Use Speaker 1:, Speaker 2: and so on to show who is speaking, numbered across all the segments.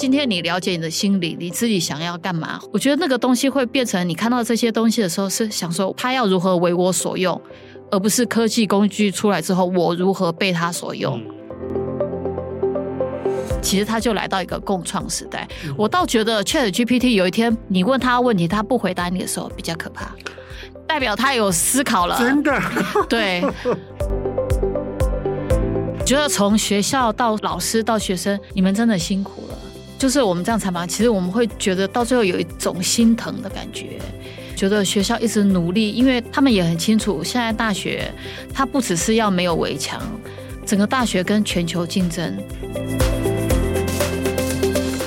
Speaker 1: 今天你了解你的心理，你自己想要干嘛？我觉得那个东西会变成你看到这些东西的时候，是想说他要如何为我所用，而不是科技工具出来之后我如何被他所用。其实他就来到一个共创时代。我倒觉得 ChatGPT 有一天你问他问题，他不回答你的时候比较可怕，代表他有思考了。
Speaker 2: 真的，
Speaker 1: 对。觉得从学校到老师到学生，你们真的辛苦了。就是我们这样采访，其实我们会觉得到最后有一种心疼的感觉，觉得学校一直努力，因为他们也很清楚，现在大学它不只是要没有围墙，整个大学跟全球竞争。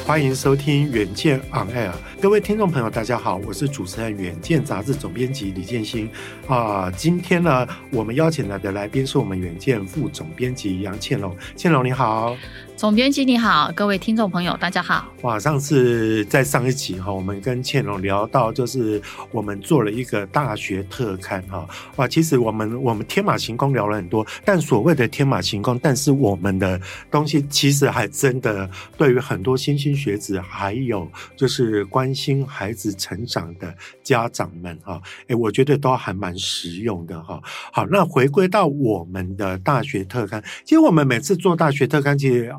Speaker 2: 欢迎收听远见 On Air，各位听众朋友，大家好，我是主持人远见杂志总编辑李建新啊。今天呢，我们邀请来的来宾是我们远见副总编辑杨倩龙，倩龙你好。
Speaker 1: 总编辑你好，各位听众朋友大家好。
Speaker 2: 哇，上次在上一集哈，我们跟倩蓉聊到，就是我们做了一个大学特刊哈。哇，其实我们我们天马行空聊了很多，但所谓的天马行空，但是我们的东西其实还真的对于很多莘莘学子，还有就是关心孩子成长的家长们哈，哎，我觉得都还蛮实用的哈。好，那回归到我们的大学特刊，其实我们每次做大学特刊，其实。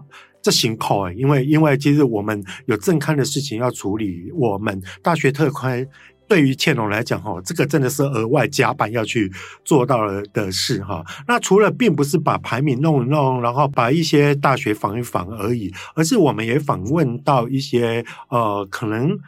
Speaker 2: 这辛苦哎，因为因为其实我们有正刊的事情要处理，我们大学特刊对于倩蓉来讲哈，这个真的是额外加班要去做到了的事哈。那除了并不是把排名弄一弄，然后把一些大学访一访而已，而是我们也访问到一些呃，可能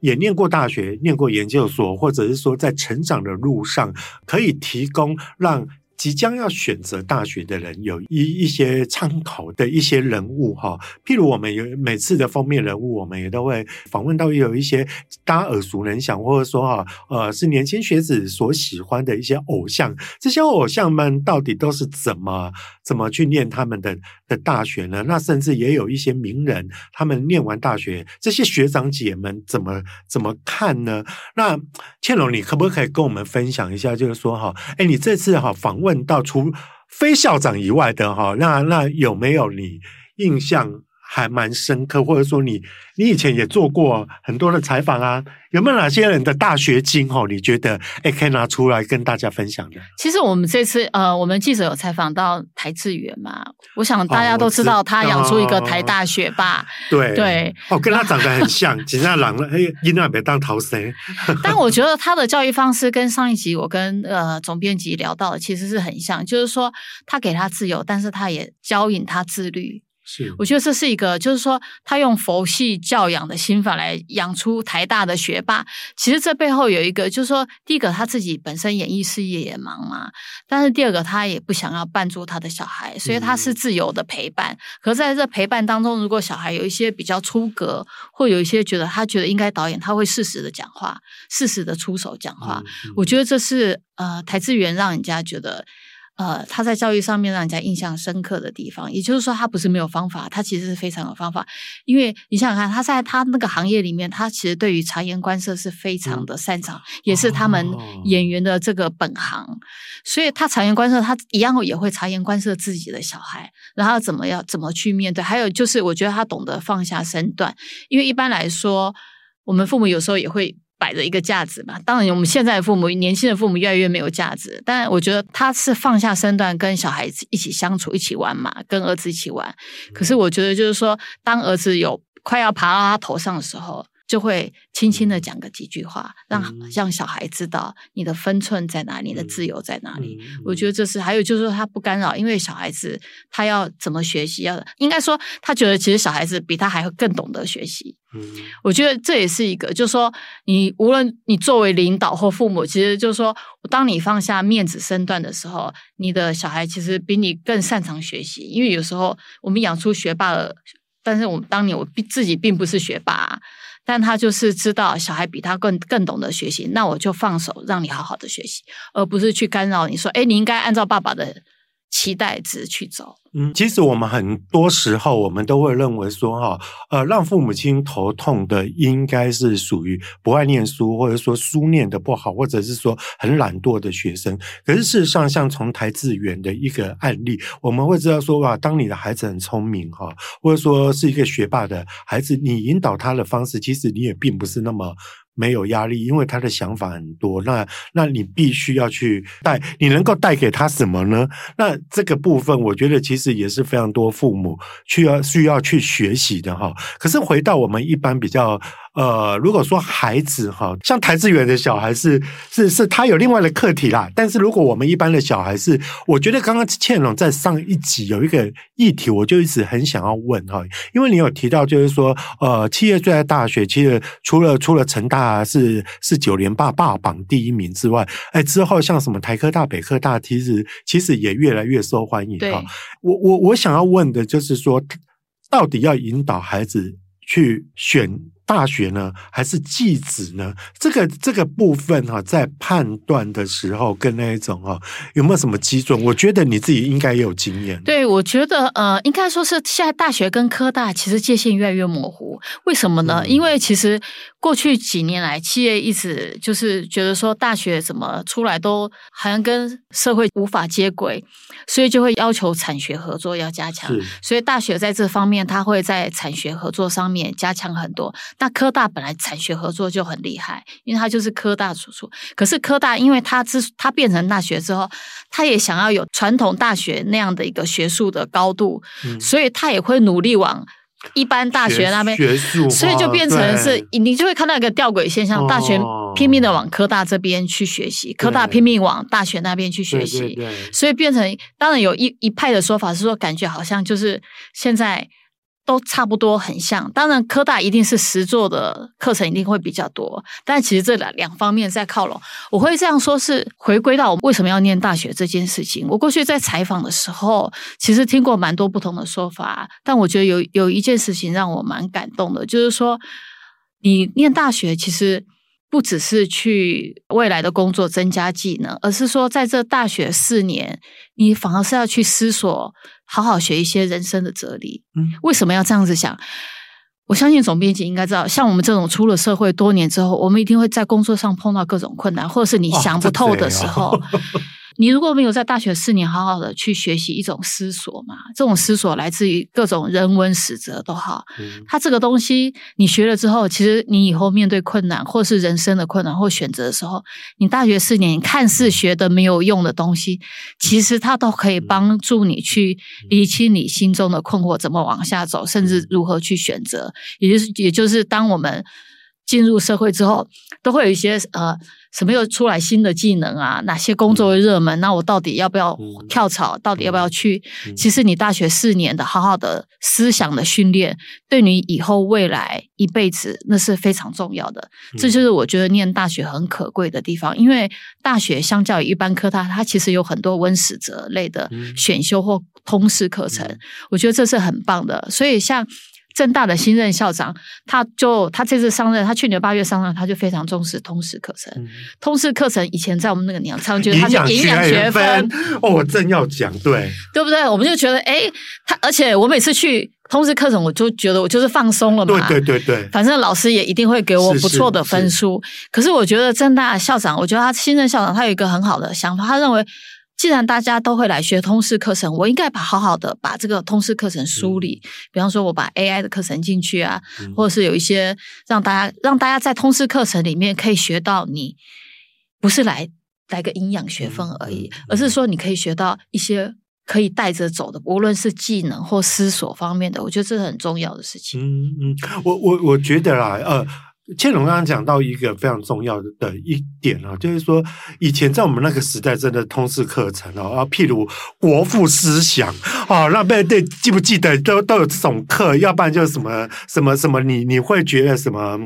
Speaker 2: 也念过大学、念过研究所，或者是说在成长的路上可以提供让。即将要选择大学的人，有一一些参考的一些人物哈，譬如我们有每次的封面人物，我们也都会访问到有一些大家耳熟能详，或者说哈呃是年轻学子所喜欢的一些偶像，这些偶像们到底都是怎么怎么去念他们的的大学呢？那甚至也有一些名人，他们念完大学，这些学长姐们怎么怎么看呢？那倩龙，你可不可以跟我们分享一下，就是说哈，哎，你这次哈访问。问到除非校长以外的哈，那那有没有你印象还蛮深刻，或者说你你以前也做过很多的采访啊？有没有哪些人的大学经哦？你觉得哎可以拿出来跟大家分享的？
Speaker 1: 其实我们这次呃，我们记者有采访到台智远嘛，我想大家都知道他养出一个台大学霸，哦、
Speaker 2: 对
Speaker 1: 对，
Speaker 2: 哦，跟他长得很像，其实朗了，哎，应该别当逃生。
Speaker 1: 但我觉得他的教育方式跟上一集我跟呃总编辑聊到的其实是很像，就是说他给他自由，但是他也教引他自律。
Speaker 2: 是，
Speaker 1: 我觉得这是一个，就是说，他用佛系教养的心法来养出台大的学霸。其实这背后有一个，就是说，第一个他自己本身演艺事业也忙嘛，但是第二个他也不想要绊住他的小孩，所以他是自由的陪伴。嗯、可是在这陪伴当中，如果小孩有一些比较出格，或有一些觉得他觉得应该导演，他会适时的讲话，适时的出手讲话。嗯嗯、我觉得这是呃台智源让人家觉得。呃，他在教育上面让人家印象深刻的地方，也就是说，他不是没有方法，他其实是非常有方法。因为你想想看，他在他那个行业里面，他其实对于察言观色是非常的擅长，嗯、也是他们演员的这个本行。哦、所以他察言观色，他一样也会察言观色自己的小孩，然后怎么样怎么去面对。还有就是，我觉得他懂得放下身段，因为一般来说，我们父母有时候也会。摆着一个架子嘛，当然我们现在的父母，年轻的父母越来越没有架子，但我觉得他是放下身段跟小孩子一起相处，一起玩嘛，跟儿子一起玩。可是我觉得就是说，当儿子有快要爬到他头上的时候。就会轻轻的讲个几句话，让让小孩知道你的分寸在哪里，你的自由在哪里。我觉得这是还有就是说他不干扰，因为小孩子他要怎么学习，要应该说他觉得其实小孩子比他还会更懂得学习。我觉得这也是一个，就是说你无论你作为领导或父母，其实就是说当你放下面子身段的时候，你的小孩其实比你更擅长学习。因为有时候我们养出学霸了，但是我们当年我自己并不是学霸。但他就是知道小孩比他更更懂得学习，那我就放手让你好好的学习，而不是去干扰你说，哎，你应该按照爸爸的期待值去走。
Speaker 2: 嗯，其实我们很多时候，我们都会认为说，哈，呃，让父母亲头痛的应该是属于不爱念书，或者说书念得不好，或者是说很懒惰的学生。可是事实上，像从邰智源的一个案例，我们会知道说，哇，当你的孩子很聪明，哈，或者说是一个学霸的孩子，你引导他的方式，其实你也并不是那么。没有压力，因为他的想法很多。那那你必须要去带，你能够带给他什么呢？那这个部分，我觉得其实也是非常多父母需要需要去学习的哈。可是回到我们一般比较。呃，如果说孩子哈，像台志源的小孩是是是，他有另外的课题啦。但是如果我们一般的小孩是，我觉得刚刚倩龙在上一集有一个议题，我就一直很想要问哈，因为你有提到就是说，呃，企业最爱大学，其实除了除了成大是是九连霸霸榜第一名之外，哎，之后像什么台科大、北科大，其实其实也越来越受欢迎哈。我我我想要问的就是说，到底要引导孩子去选？大学呢，还是技职呢？这个这个部分哈，在判断的时候，跟那一种哈，有没有什么基准？我觉得你自己应该也有经验。
Speaker 1: 对，我觉得呃，应该说是现在大学跟科大其实界限越来越模糊。为什么呢？嗯、因为其实过去几年来，企业一直就是觉得说大学怎么出来都好像跟社会无法接轨，所以就会要求产学合作要加强。所以大学在这方面，它会在产学合作上面加强很多。那科大本来产学合作就很厉害，因为它就是科大所出。可是科大，因为它之它变成大学之后，它也想要有传统大学那样的一个学术的高度，嗯、所以它也会努力往一般大学那边
Speaker 2: 学术，
Speaker 1: 所以就变成是你就会看到一个吊诡现象：大学拼命的往科大这边去学习，科大拼命往大学那边去学习，所以变成当然有一一派的说法是说，感觉好像就是现在。都差不多很像，当然科大一定是实作的课程一定会比较多，但其实这两两方面在靠拢。我会这样说，是回归到我为什么要念大学这件事情。我过去在采访的时候，其实听过蛮多不同的说法，但我觉得有有一件事情让我蛮感动的，就是说你念大学其实不只是去未来的工作增加技能，而是说在这大学四年，你反而是要去思索。好好学一些人生的哲理。嗯，为什么要这样子想？我相信总编辑应该知道，像我们这种出了社会多年之后，我们一定会在工作上碰到各种困难，或者是你想不透的时候。哦你如果没有在大学四年好好的去学习一种思索嘛，这种思索来自于各种人文史哲都好，它这个东西你学了之后，其实你以后面对困难或是人生的困难或选择的时候，你大学四年看似学的没有用的东西，其实它都可以帮助你去理清你心中的困惑，怎么往下走，甚至如何去选择。也就是，也就是当我们进入社会之后，都会有一些呃。什么又出来新的技能啊？哪些工作热门？那我到底要不要跳槽？到底要不要去？其实你大学四年的好好的思想的训练，对你以后未来一辈子那是非常重要的。这就是我觉得念大学很可贵的地方，因为大学相较于一般科大，它其实有很多温史哲类的选修或通识课程，我觉得这是很棒的。所以像。政大的新任校长，他就他这次上任，他去年八月上任，他就非常重视通识课程。嗯、通识课程以前在我们那个年代，就是他是营养学分
Speaker 2: 哦，我正要讲，对
Speaker 1: 对不对？我们就觉得，哎，他而且我每次去通识课程，我就觉得我就是放松了嘛，
Speaker 2: 对对对对，
Speaker 1: 反正老师也一定会给我不错的分数。是是是，可是我觉得正大校长，我觉得他新任校长他有一个很好的想法，他认为。既然大家都会来学通识课程，我应该把好好的把这个通识课程梳理。嗯、比方说，我把 AI 的课程进去啊，嗯、或者是有一些让大家让大家在通识课程里面可以学到你不是来来个营养学分而已，而是说你可以学到一些可以带着走的，无论是技能或思索方面的。我觉得这是很重要的事情。
Speaker 2: 嗯嗯，我我我觉得啦，呃。倩蓉刚刚讲到一个非常重要的一点啊，就是说以前在我们那个时代，真的通识课程哦啊，譬如国父思想啊，那边对记不记得都都有这种课，要不然就是什么什么什么，你你会觉得什么？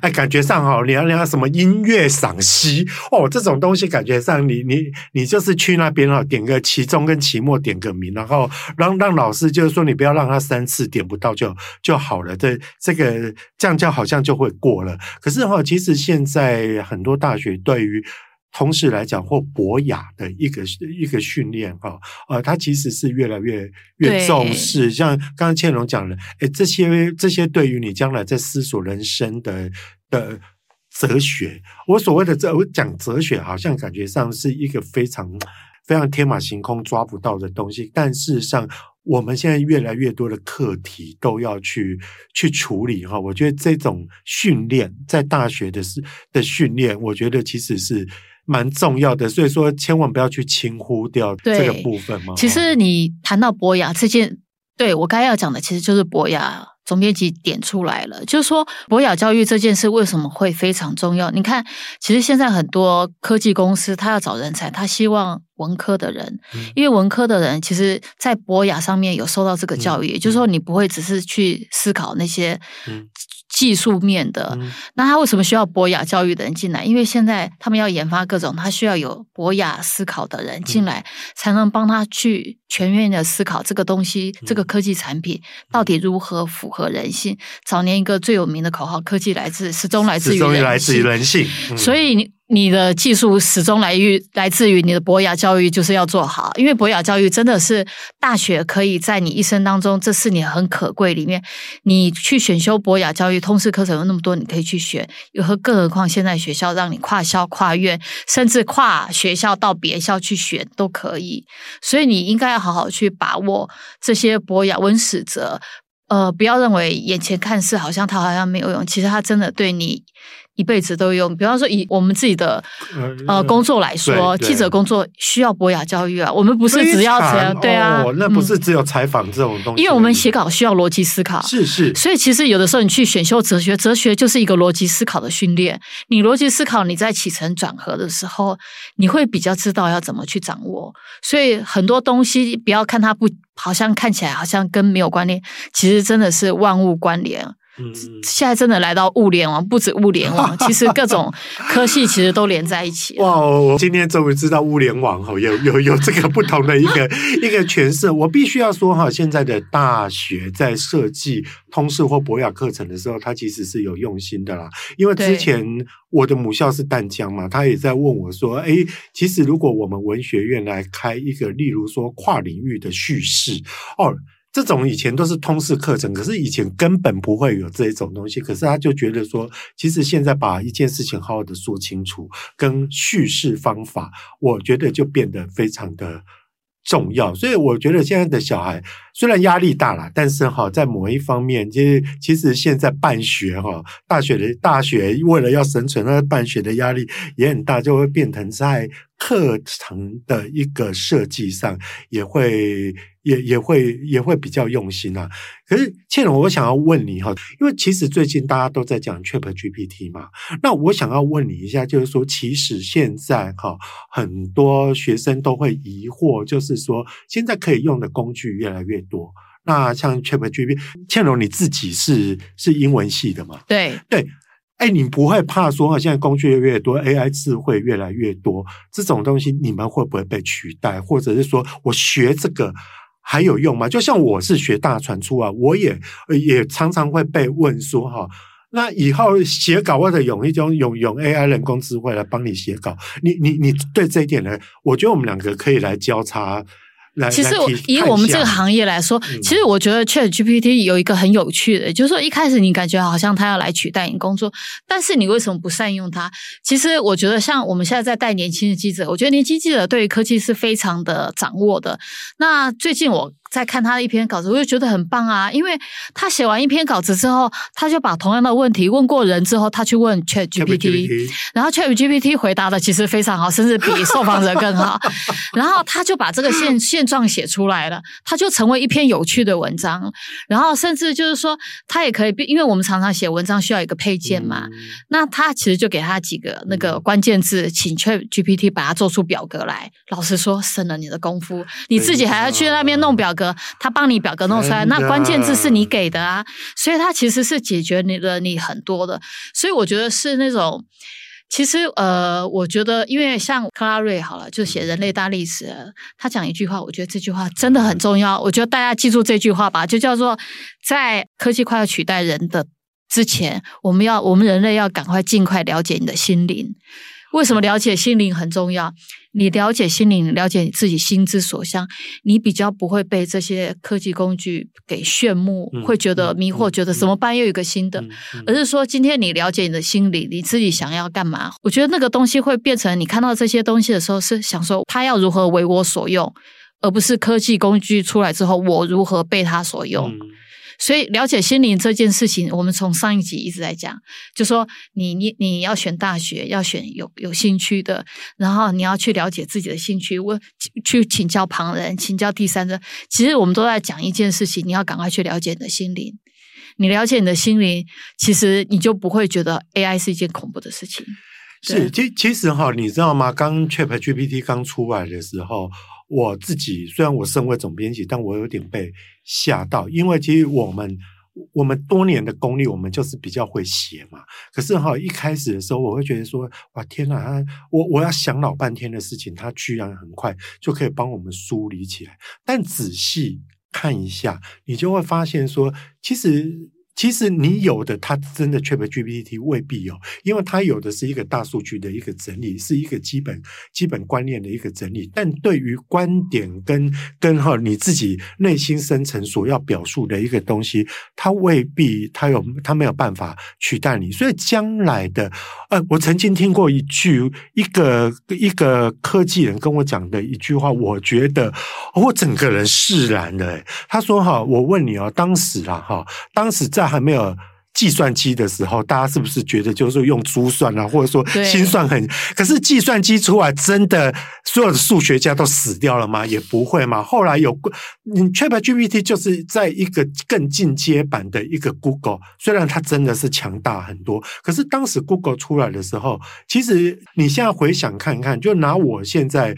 Speaker 2: 哎，感觉上哦，你要你要什么音乐赏析哦，这种东西感觉上你你你就是去那边啊，点个期中跟期末点个名，然后让让老师就是说你不要让他三次点不到就就好了，这这个这样就好像就会过了。可是哈，其实现在很多大学对于通识来讲或博雅的一个一个训练哈，呃，它其实是越来越越重视。像刚刚倩蓉讲的，哎，这些这些对于你将来在思索人生的的哲学，我所谓的这我讲哲学，好像感觉上是一个非常非常天马行空、抓不到的东西，但事实上。我们现在越来越多的课题都要去去处理哈，我觉得这种训练在大学的是的训练，我觉得其实是蛮重要的，所以说千万不要去轻忽掉这个部分嘛。
Speaker 1: 其实你谈到博雅这件，对，我该要讲的其实就是博雅。总编辑点出来了，就是说博雅教育这件事为什么会非常重要？你看，其实现在很多科技公司，他要找人才，他希望文科的人，嗯、因为文科的人其实，在博雅上面有受到这个教育，也、嗯、就是说，你不会只是去思考那些技术面的。嗯、那他为什么需要博雅教育的人进来？因为现在他们要研发各种，他需要有博雅思考的人进来，嗯、才能帮他去全面的思考这个东西，嗯、这个科技产品到底如何符合人性。早年一个最有名的口号：“科技来自始终来自于人性。”始终来自于人性。嗯、所以你。你的技术始终来于来自于你的博雅教育，就是要做好，因为博雅教育真的是大学可以在你一生当中这四年很可贵里面，你去选修博雅教育通识课程有那么多，你可以去学，又和更何况现在学校让你跨校跨院，甚至跨学校到别校去选都可以，所以你应该要好好去把握这些博雅文史哲，呃，不要认为眼前看似好像它好像没有用，其实它真的对你。一辈子都用，比方说以我们自己的呃工作来说，记者工作需要博雅教育啊。我们不是只要对啊，
Speaker 2: 那不是只有采访这种东西。
Speaker 1: 因为我们写稿需要逻辑思考，
Speaker 2: 是是。
Speaker 1: 所以其实有的时候你去选修哲学，哲学就是一个逻辑思考的训练。你逻辑思考，你在起承转合的时候，你会比较知道要怎么去掌握。所以很多东西不要看它不，好像看起来好像跟没有关联，其实真的是万物关联。嗯，现在真的来到物联网，不止物联网，其实各种科系其实都连在一起。
Speaker 2: 哇，我今天终于知道物联网哈，有有有这个不同的一个 一个诠释。我必须要说哈，现在的大学在设计通识或博雅课程的时候，它其实是有用心的啦。因为之前我的母校是淡江嘛，他也在问我说，哎，其实如果我们文学院来开一个，例如说跨领域的叙事哦。这种以前都是通识课程，可是以前根本不会有这一种东西。可是他就觉得说，其实现在把一件事情好好的说清楚，跟叙事方法，我觉得就变得非常的重要。所以我觉得现在的小孩虽然压力大了，但是哈，在某一方面，其实其实现在办学哈，大学的大学为了要生存，那办学的压力也很大，就会变成在课程的一个设计上也会。也也会也会比较用心啊。可是倩蓉，我想要问你哈，因为其实最近大家都在讲 ChatGPT 嘛，那我想要问你一下，就是说，其实现在哈，很多学生都会疑惑，就是说，现在可以用的工具越来越多。那像 ChatGPT，倩蓉你自己是是英文系的嘛？
Speaker 1: 对
Speaker 2: 对，哎，你不会怕说，现在工具越来越多，AI 智慧越来越多，这种东西你们会不会被取代？或者是说我学这个？还有用吗？就像我是学大传出啊，我也也常常会被问说哈，那以后写稿或者用一种用用 AI 人工智慧来帮你写稿，你你你对这一点呢？我觉得我们两个可以来交叉。
Speaker 1: 其实以我们这个行业来说，嗯、其实我觉得 ChatGPT 有一个很有趣的，就是说一开始你感觉好像它要来取代你工作，但是你为什么不善用它？其实我觉得像我们现在在带年轻的记者，我觉得年轻记者对于科技是非常的掌握的。那最近我。在看他的一篇稿子，我就觉得很棒啊！因为他写完一篇稿子之后，他就把同样的问题问过人之后，他去问 ChatGPT，然后 ChatGPT 回答的其实非常好，甚至比受访者更好。然后他就把这个现现状写出来了，他就成为一篇有趣的文章。然后甚至就是说，他也可以，因为我们常常写文章需要一个配件嘛，嗯、那他其实就给他几个那个关键字，请 ChatGPT 把它做出表格来。老实说，省了你的功夫，你自己还要去那边弄表格。他帮你表格弄出来，那关键字是你给的啊，所以他其实是解决你了你很多的，所以我觉得是那种，其实呃，我觉得因为像克拉瑞好了，就写人类大历史，他讲一句话，我觉得这句话真的很重要，我觉得大家记住这句话吧，就叫做在科技快要取代人的之前，我们要我们人类要赶快尽快了解你的心灵。为什么了解心灵很重要？你了解心灵，了解你自己心之所向，你比较不会被这些科技工具给炫目，嗯、会觉得迷惑，嗯、觉得怎么办又有一个新的，而是说今天你了解你的心理，你自己想要干嘛？我觉得那个东西会变成你看到这些东西的时候，是想说他要如何为我所用，而不是科技工具出来之后我如何被他所用。嗯所以了解心灵这件事情，我们从上一集一直在讲，就说你你你要选大学，要选有有兴趣的，然后你要去了解自己的兴趣，问去请教旁人，请教第三者。其实我们都在讲一件事情，你要赶快去了解你的心灵。你了解你的心灵，其实你就不会觉得 AI 是一件恐怖的事情。
Speaker 2: 是，其其实哈，你知道吗？刚 ChatGPT 刚出来的时候。我自己虽然我身为总编辑，但我有点被吓到，因为其实我们我们多年的功力，我们就是比较会写嘛。可是哈，一开始的时候，我会觉得说，哇，天哪，他我我要想老半天的事情，他居然很快就可以帮我们梳理起来。但仔细看一下，你就会发现说，其实。其实你有的，它真的 ChatGPT 未必有，因为它有的是一个大数据的一个整理，是一个基本基本观念的一个整理。但对于观点跟跟哈你自己内心深层所要表述的一个东西，它未必它有它没有办法取代你。所以将来的，呃，我曾经听过一句一个一个科技人跟我讲的一句话，我觉得我整个人释然了。他说哈，我问你哦，当时啦哈，当时在。还没有计算机的时候，大家是不是觉得就是用珠算啊，或者说心算很？可是计算机出来，真的所有的数学家都死掉了吗？也不会嘛。后来有你 ChatGPT 就是在一个更进阶版的一个 Google，虽然它真的是强大很多，可是当时 Google 出来的时候，其实你现在回想看看，就拿我现在。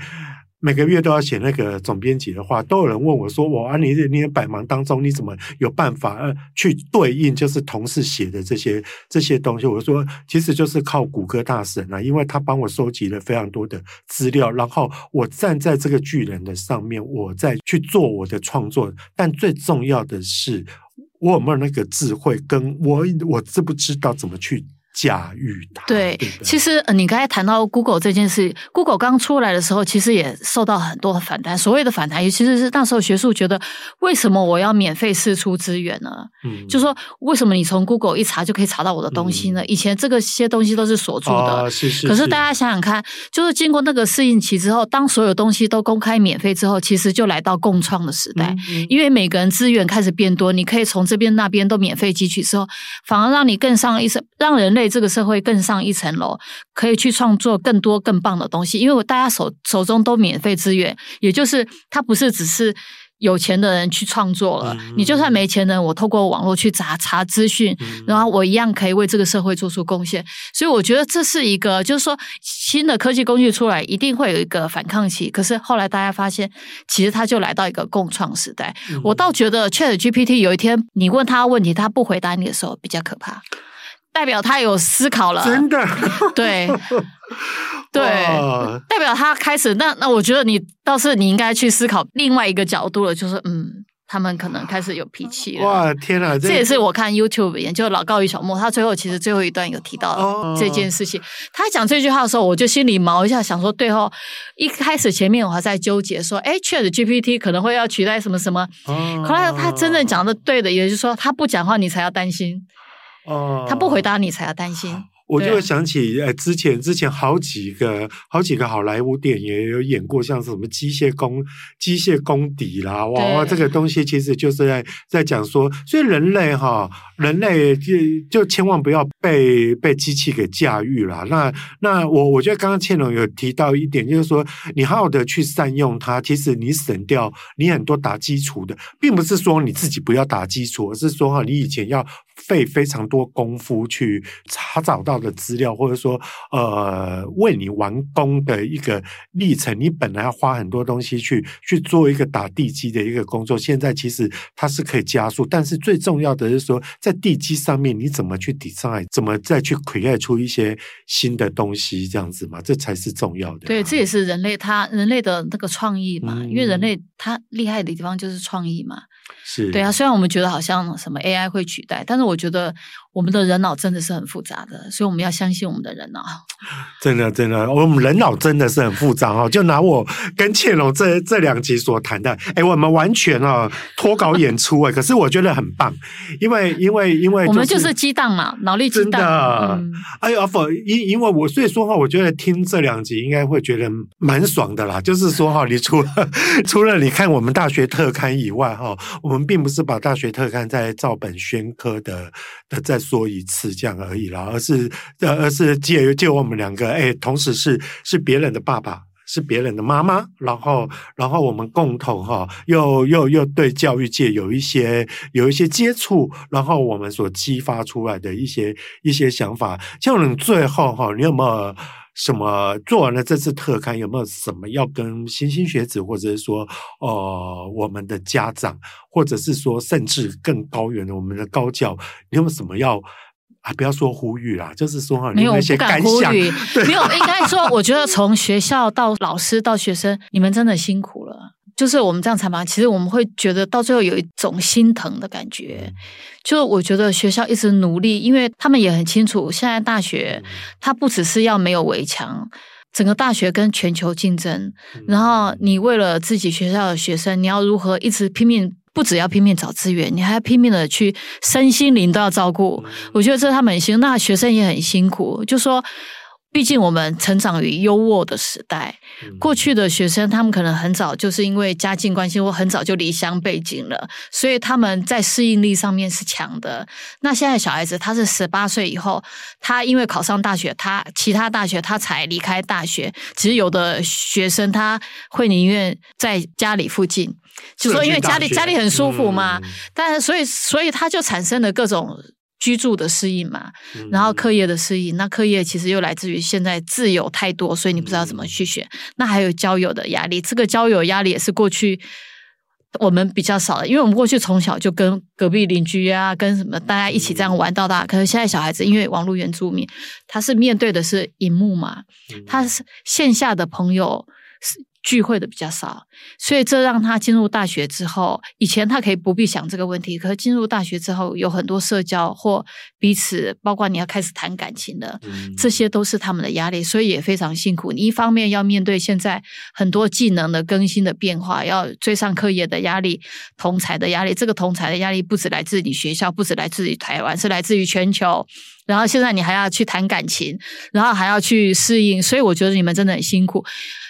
Speaker 2: 每个月都要写那个总编辑的话，都有人问我说：“我啊，你你百忙当中，你怎么有办法呃去对应就是同事写的这些这些东西？”我说：“其实就是靠谷歌大神啊，因为他帮我收集了非常多的资料，然后我站在这个巨人的上面，我再去做我的创作。但最重要的是，我有没有那个智慧，跟我我知不知道怎么去。”驾驭它。对，对对，
Speaker 1: 其实你刚才谈到 Google 这件事，Google 刚出来的时候，其实也受到很多反弹。所谓的反弹，尤其是那时候学术觉得，为什么我要免费试出资源呢？嗯，就说为什么你从 Google 一查就可以查到我的东西呢？嗯、以前这个些东西都是锁住的，哦、是是是，可是大家想想看，就是经过那个适应期之后，当所有东西都公开免费之后，其实就来到共创的时代。嗯嗯、因为每个人资源开始变多，你可以从这边那边都免费汲取之后，反而让你更上一层，让人类。这个社会更上一层楼，可以去创作更多更棒的东西。因为我大家手手中都免费资源，也就是它不是只是有钱的人去创作了。嗯、你就算没钱的人，我透过网络去查查资讯，嗯、然后我一样可以为这个社会做出贡献。所以我觉得这是一个，就是说新的科技工具出来，一定会有一个反抗期。可是后来大家发现，其实它就来到一个共创时代。嗯、我倒觉得 ChatGPT 有一天你问他问题，他不回答你的时候，比较可怕。代表他有思考了，
Speaker 2: 真的，
Speaker 1: 对，对，代表他开始。那那我觉得你倒是你应该去思考另外一个角度了，就是嗯，他们可能开始有脾气了。
Speaker 2: 哇，天哪！这，
Speaker 1: 这也是我看 YouTube 研究老高与小莫，他最后其实最后一段有提到这件事情。哦、他讲这句话的时候，我就心里毛一下，想说，对哦一开始前面我还在纠结说，哎，ChatGPT 可能会要取代什么什么。哦、后来他真正讲的对的，也就是说他不讲话，你才要担心。哦，他不回答你才要担心。
Speaker 2: 我就会想起，呃，之前之前好几个好几个好莱坞电影也有演过，像是什么机械工机械公敌啦，哇，对这个东西其实就是在在讲说，所以人类哈，人类就就千万不要被被机器给驾驭了。那那我我觉得刚刚倩龙有提到一点，就是说你好好的去善用它，其实你省掉你很多打基础的，并不是说你自己不要打基础，而是说哈，你以前要费非常多功夫去查找到。的资料，或者说，呃，为你完工的一个历程，你本来要花很多东西去去做一个打地基的一个工作，现在其实它是可以加速，但是最重要的是说，在地基上面你怎么去 design 怎么再去 create 出一些新的东西，这样子嘛，这才是重要的啊。
Speaker 1: 对，这也是人类他人类的那个创意嘛，
Speaker 2: 嗯，
Speaker 1: 因为人类他厉害的地方就是创意嘛。
Speaker 2: 是
Speaker 1: 对啊，虽然我们觉得好像什么 AI 会取代，但是我觉得我们的人脑真的是很复杂的，所以我们要相信我们的人脑。
Speaker 2: 真的，真的，我们人脑真的是很复杂哦。就拿我跟倩龙这这两集所谈的，哎，我们完全啊脱稿演出哎，可是我觉得很棒，因为因为因为、就是、
Speaker 1: 我们就是激荡嘛，脑力激荡。真的，嗯、
Speaker 2: 哎呀，否，因因为我所以说哈，我觉得听这两集应该会觉得蛮爽的啦。就是说哈，你除了 除了你看我们大学特刊以外哈，我们并不是把大学特刊再照本宣科的的再说一次这样而已啦，而是呃而是借借我。们两个哎，同时是是别人的爸爸，是别人的妈妈，然后然后我们共同哈，又又又对教育界有一些有一些接触，然后我们所激发出来的一些一些想法。就你最后哈，你有没有什么做完了这次特刊，有没有什么要跟新兴学子，或者是说呃我们的家长，或者是说甚至更高远的我们的高教，你有没有什么要？啊，不要说呼吁啦，就是说哈，
Speaker 1: 没有，
Speaker 2: 一些感想，
Speaker 1: 我不敢呼吁，没有，应该说，我觉得从学校到老师到学生，你们真的辛苦了。就是我们这样采访，其实我们会觉得到最后有一种心疼的感觉。就我觉得学校一直努力，因为他们也很清楚，现在大学它不只是要没有围墙，整个大学跟全球竞争，然后你为了自己学校的学生，你要如何一直拼命。不只要拼命找资源，你还要拼命的去身心灵都要照顾。我觉得这他们很辛苦，那学生也很辛苦。就说，毕竟我们成长于优渥的时代，过去的学生他们可能很早就是因为家境关系，或很早就离乡背井了，所以他们在适应力上面是强的。那现在小孩子他是十八岁以后，他因为考上大学，他其他大学他才离开大学。其实有的学生他会宁愿在家里附近。就说因为家里家里很舒服嘛，嗯、但是所以所以他就产生了各种居住的适应嘛，嗯、然后课业的适应。那课业其实又来自于现在自由太多，所以你不知道怎么去选。嗯、那还有交友的压力，这个交友压力也是过去我们比较少的，因为我们过去从小就跟隔壁邻居啊，跟什么大家一起这样玩到大。嗯、可是现在小孩子因为网络原住民，他是面对的是荧幕嘛，嗯、他是线下的朋友是。聚会的比较少，所以这让他进入大学之后，以前他可以不必想这个问题，可是进入大学之后，有很多社交或彼此，包括你要开始谈感情的，嗯、这些都是他们的压力，所以也非常辛苦。你一方面要面对现在很多技能的更新的变化，要追上课业的压力、同才的压力。这个同才的压力不止来自你学校，不止来自于台湾，是来自于全球。然后现在你还要去谈感情，然后还要去适应，所以我觉得你们真的很辛苦。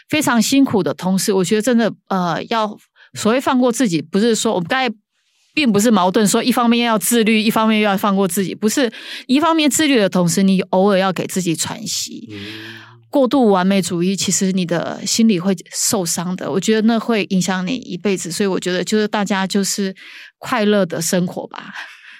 Speaker 1: 非常辛苦的同时，我觉得真的呃，要所谓放过自己，不是说我们刚才并不是矛盾，说一方面要自律，一方面又要放过自己，不是一方面自律的同时，你偶尔要给自己喘息。过度完美主义，其实你的心理会受伤的。我觉得那会影响你一辈子，所以我觉得就是大家就是快乐的生活吧。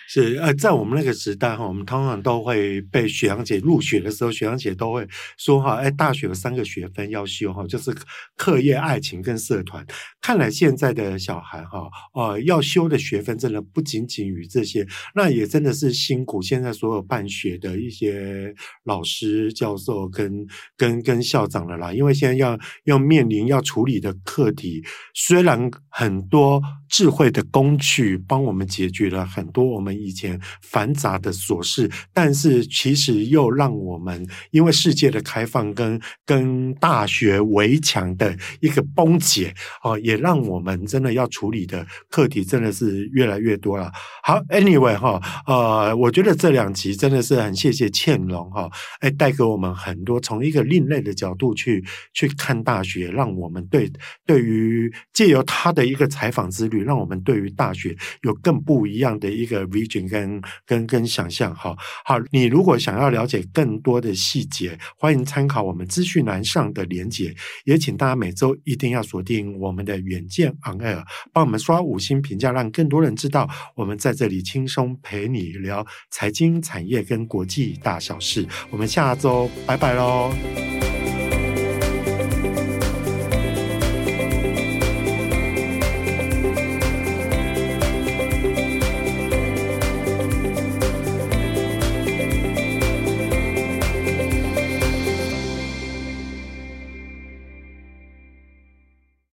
Speaker 2: 是呃，在我们那个时代哈，我们通常都会被学长姐入学的时候，学长姐都会说哈，哎，大学有三个学分要修哈，就是课业、爱情跟社团。看来现在的小孩哈，呃，要修的学分真的不仅仅于这些，那也真的是辛苦。现在所有办学的一些老师、教授跟跟跟校长了啦，因为现在要要面临要处理的课题，虽然很多智慧的工具帮我们解决了很多我们。以前繁杂的琐事，但是其实又让我们因为世界的开放跟跟大学围墙的一个崩解哦，也让我们真的要处理的课题真的是越来越多了。好，Anyway 哈，呃，我觉得这两集真的是很谢谢倩蓉哈，哎，带给我们很多从一个另类的角度去去看大学，让我们对对于借由他的一个采访之旅，让我们对于大学有更不一样的一个。跟跟跟想象，好好，你如果想要了解更多的细节，欢迎参考我们资讯栏上的连结。也请大家每周一定要锁定我们的远见 On Air，帮我们刷五星评价，让更多人知道我们在这里轻松陪你聊财经、产业跟国际大小事。我们下周拜拜喽。